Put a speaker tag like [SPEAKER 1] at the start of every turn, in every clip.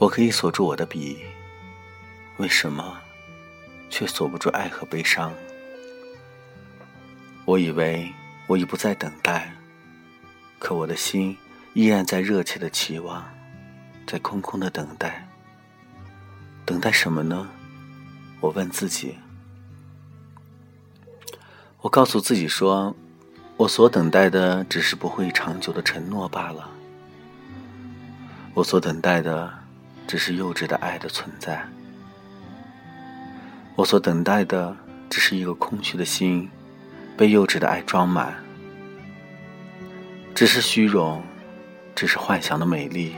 [SPEAKER 1] 我可以锁住我的笔，为什么却锁不住爱和悲伤？我以为我已不再等待，可我的心依然在热切的期望，在空空的等待。等待什么呢？我问自己。我告诉自己说，我所等待的只是不会长久的承诺罢了。我所等待的。只是幼稚的爱的存在，我所等待的只是一个空虚的心，被幼稚的爱装满。只是虚荣，只是幻想的美丽。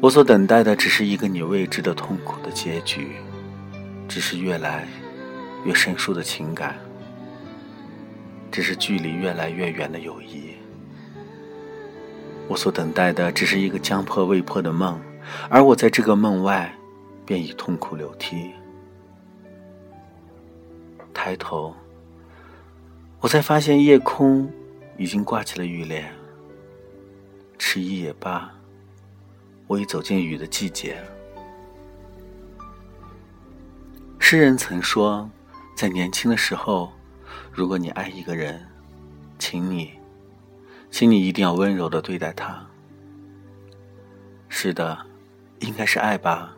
[SPEAKER 1] 我所等待的只是一个你未知的痛苦的结局，只是越来越生疏的情感，只是距离越来越远的友谊。我所等待的只是一个将破未破的梦。而我在这个梦外，便已痛哭流涕。抬头，我才发现夜空已经挂起了雨帘。迟疑也罢，我已走进雨的季节。诗人曾说，在年轻的时候，如果你爱一个人，请你，请你一定要温柔的对待他。是的。应该是爱吧，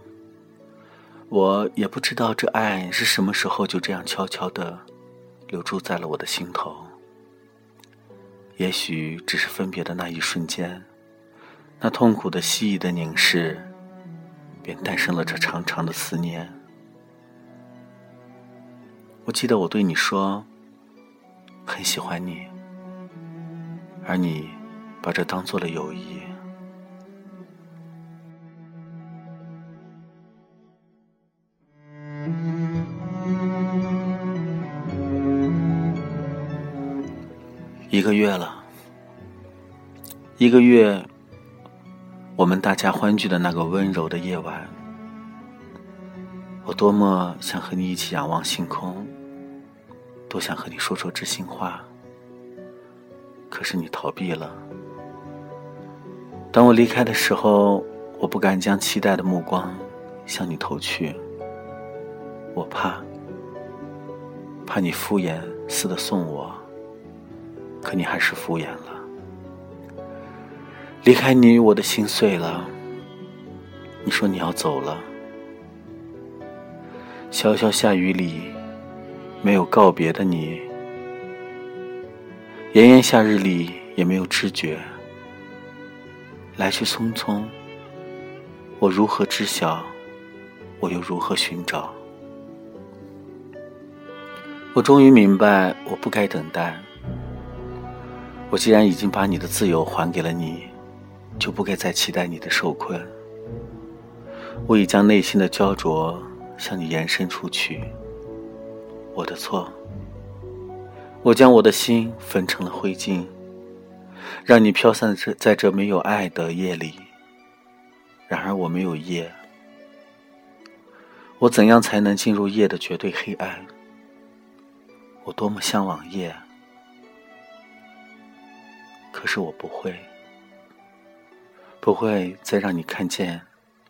[SPEAKER 1] 我也不知道这爱是什么时候就这样悄悄的留住在了我的心头。也许只是分别的那一瞬间，那痛苦的、蜥蜴的凝视，便诞生了这长长的思念。我记得我对你说，很喜欢你，而你把这当做了友谊。一个月了，一个月，我们大家欢聚的那个温柔的夜晚，我多么想和你一起仰望星空，多想和你说说知心话。可是你逃避了。当我离开的时候，我不敢将期待的目光向你投去，我怕，怕你敷衍似的送我。可你还是敷衍了。离开你，我的心碎了。你说你要走了。潇潇下雨里，没有告别的你；炎炎夏日里，也没有知觉。来去匆匆，我如何知晓？我又如何寻找？我终于明白，我不该等待。我既然已经把你的自由还给了你，就不该再期待你的受困。我已将内心的焦灼向你延伸出去，我的错。我将我的心焚成了灰烬，让你飘散在在这没有爱的夜里。然而我没有夜，我怎样才能进入夜的绝对黑暗？我多么向往夜！可是我不会，不会再让你看见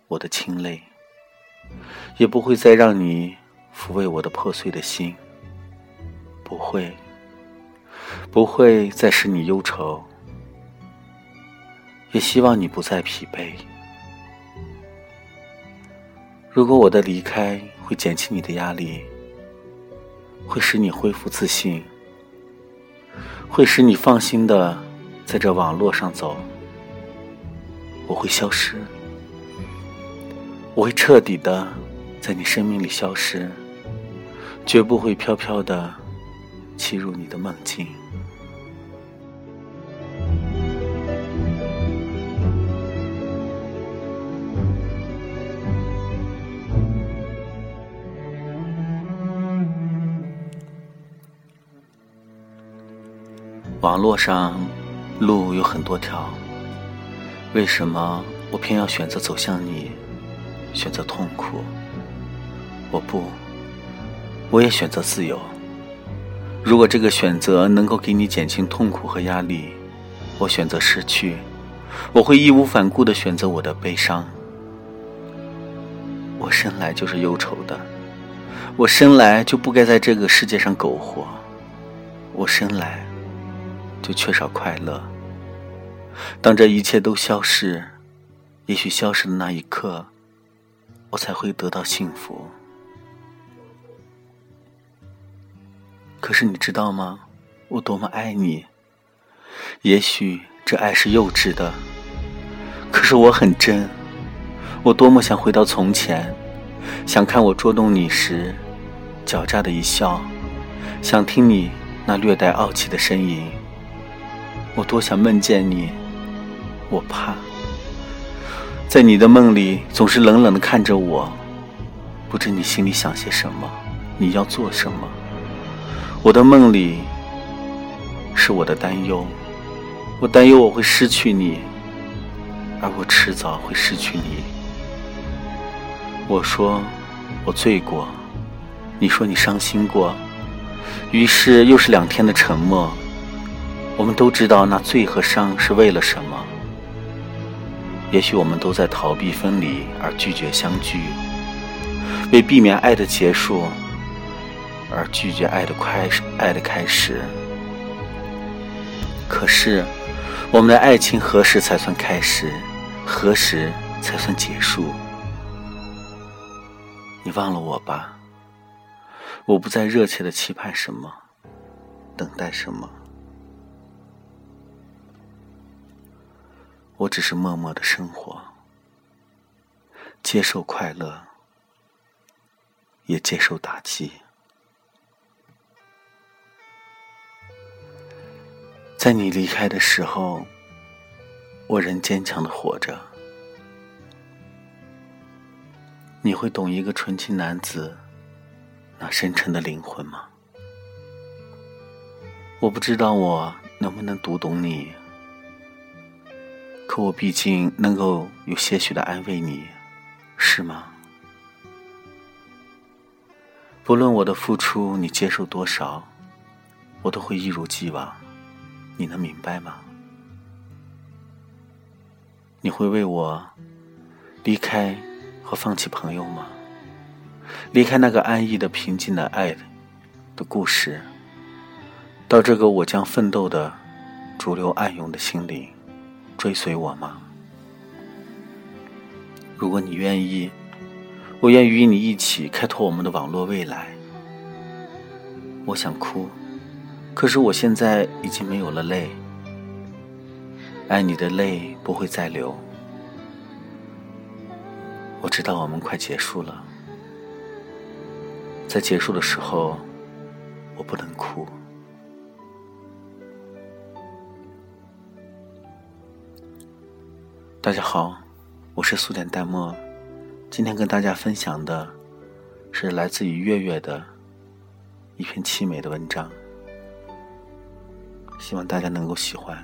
[SPEAKER 1] 我的清泪，也不会再让你抚慰我的破碎的心，不会，不会再使你忧愁，也希望你不再疲惫。如果我的离开会减轻你的压力，会使你恢复自信，会使你放心的。在这网络上走，我会消失，我会彻底的在你生命里消失，绝不会飘飘的侵入你的梦境。网络上。路有很多条，为什么我偏要选择走向你？选择痛苦。我不，我也选择自由。如果这个选择能够给你减轻痛苦和压力，我选择失去。我会义无反顾的选择我的悲伤。我生来就是忧愁的，我生来就不该在这个世界上苟活，我生来就缺少快乐。当这一切都消逝，也许消失的那一刻，我才会得到幸福。可是你知道吗？我多么爱你。也许这爱是幼稚的，可是我很真。我多么想回到从前，想看我捉弄你时狡诈的一笑，想听你那略带傲气的呻吟。我多想梦见你，我怕在你的梦里总是冷冷的看着我，不知你心里想些什么，你要做什么。我的梦里是我的担忧，我担忧我会失去你，而我迟早会失去你。我说，我醉过，你说你伤心过，于是又是两天的沉默。我们都知道那醉和伤是为了什么。也许我们都在逃避分离而拒绝相聚，为避免爱的结束而拒绝爱的开始，爱的开始。可是，我们的爱情何时才算开始？何时才算结束？你忘了我吧，我不再热切的期盼什么，等待什么，我只是默默的生活，接受快乐，也接受打击。在你离开的时候，我仍坚强的活着。你会懂一个纯情男子那深沉的灵魂吗？我不知道我能不能读懂你，可我毕竟能够有些许的安慰你，是吗？不论我的付出你接受多少，我都会一如既往。你能明白吗？你会为我离开？和放弃朋友吗？离开那个安逸的、平静的爱的故事，到这个我将奋斗的、逐流暗涌的心灵，追随我吗？如果你愿意，我愿与你一起开拓我们的网络未来。我想哭，可是我现在已经没有了泪，爱你的泪不会再流。我知道我们快结束了，在结束的时候，我不能哭。大家好，我是素点淡墨，今天跟大家分享的是来自于月月的一篇凄美的文章，希望大家能够喜欢。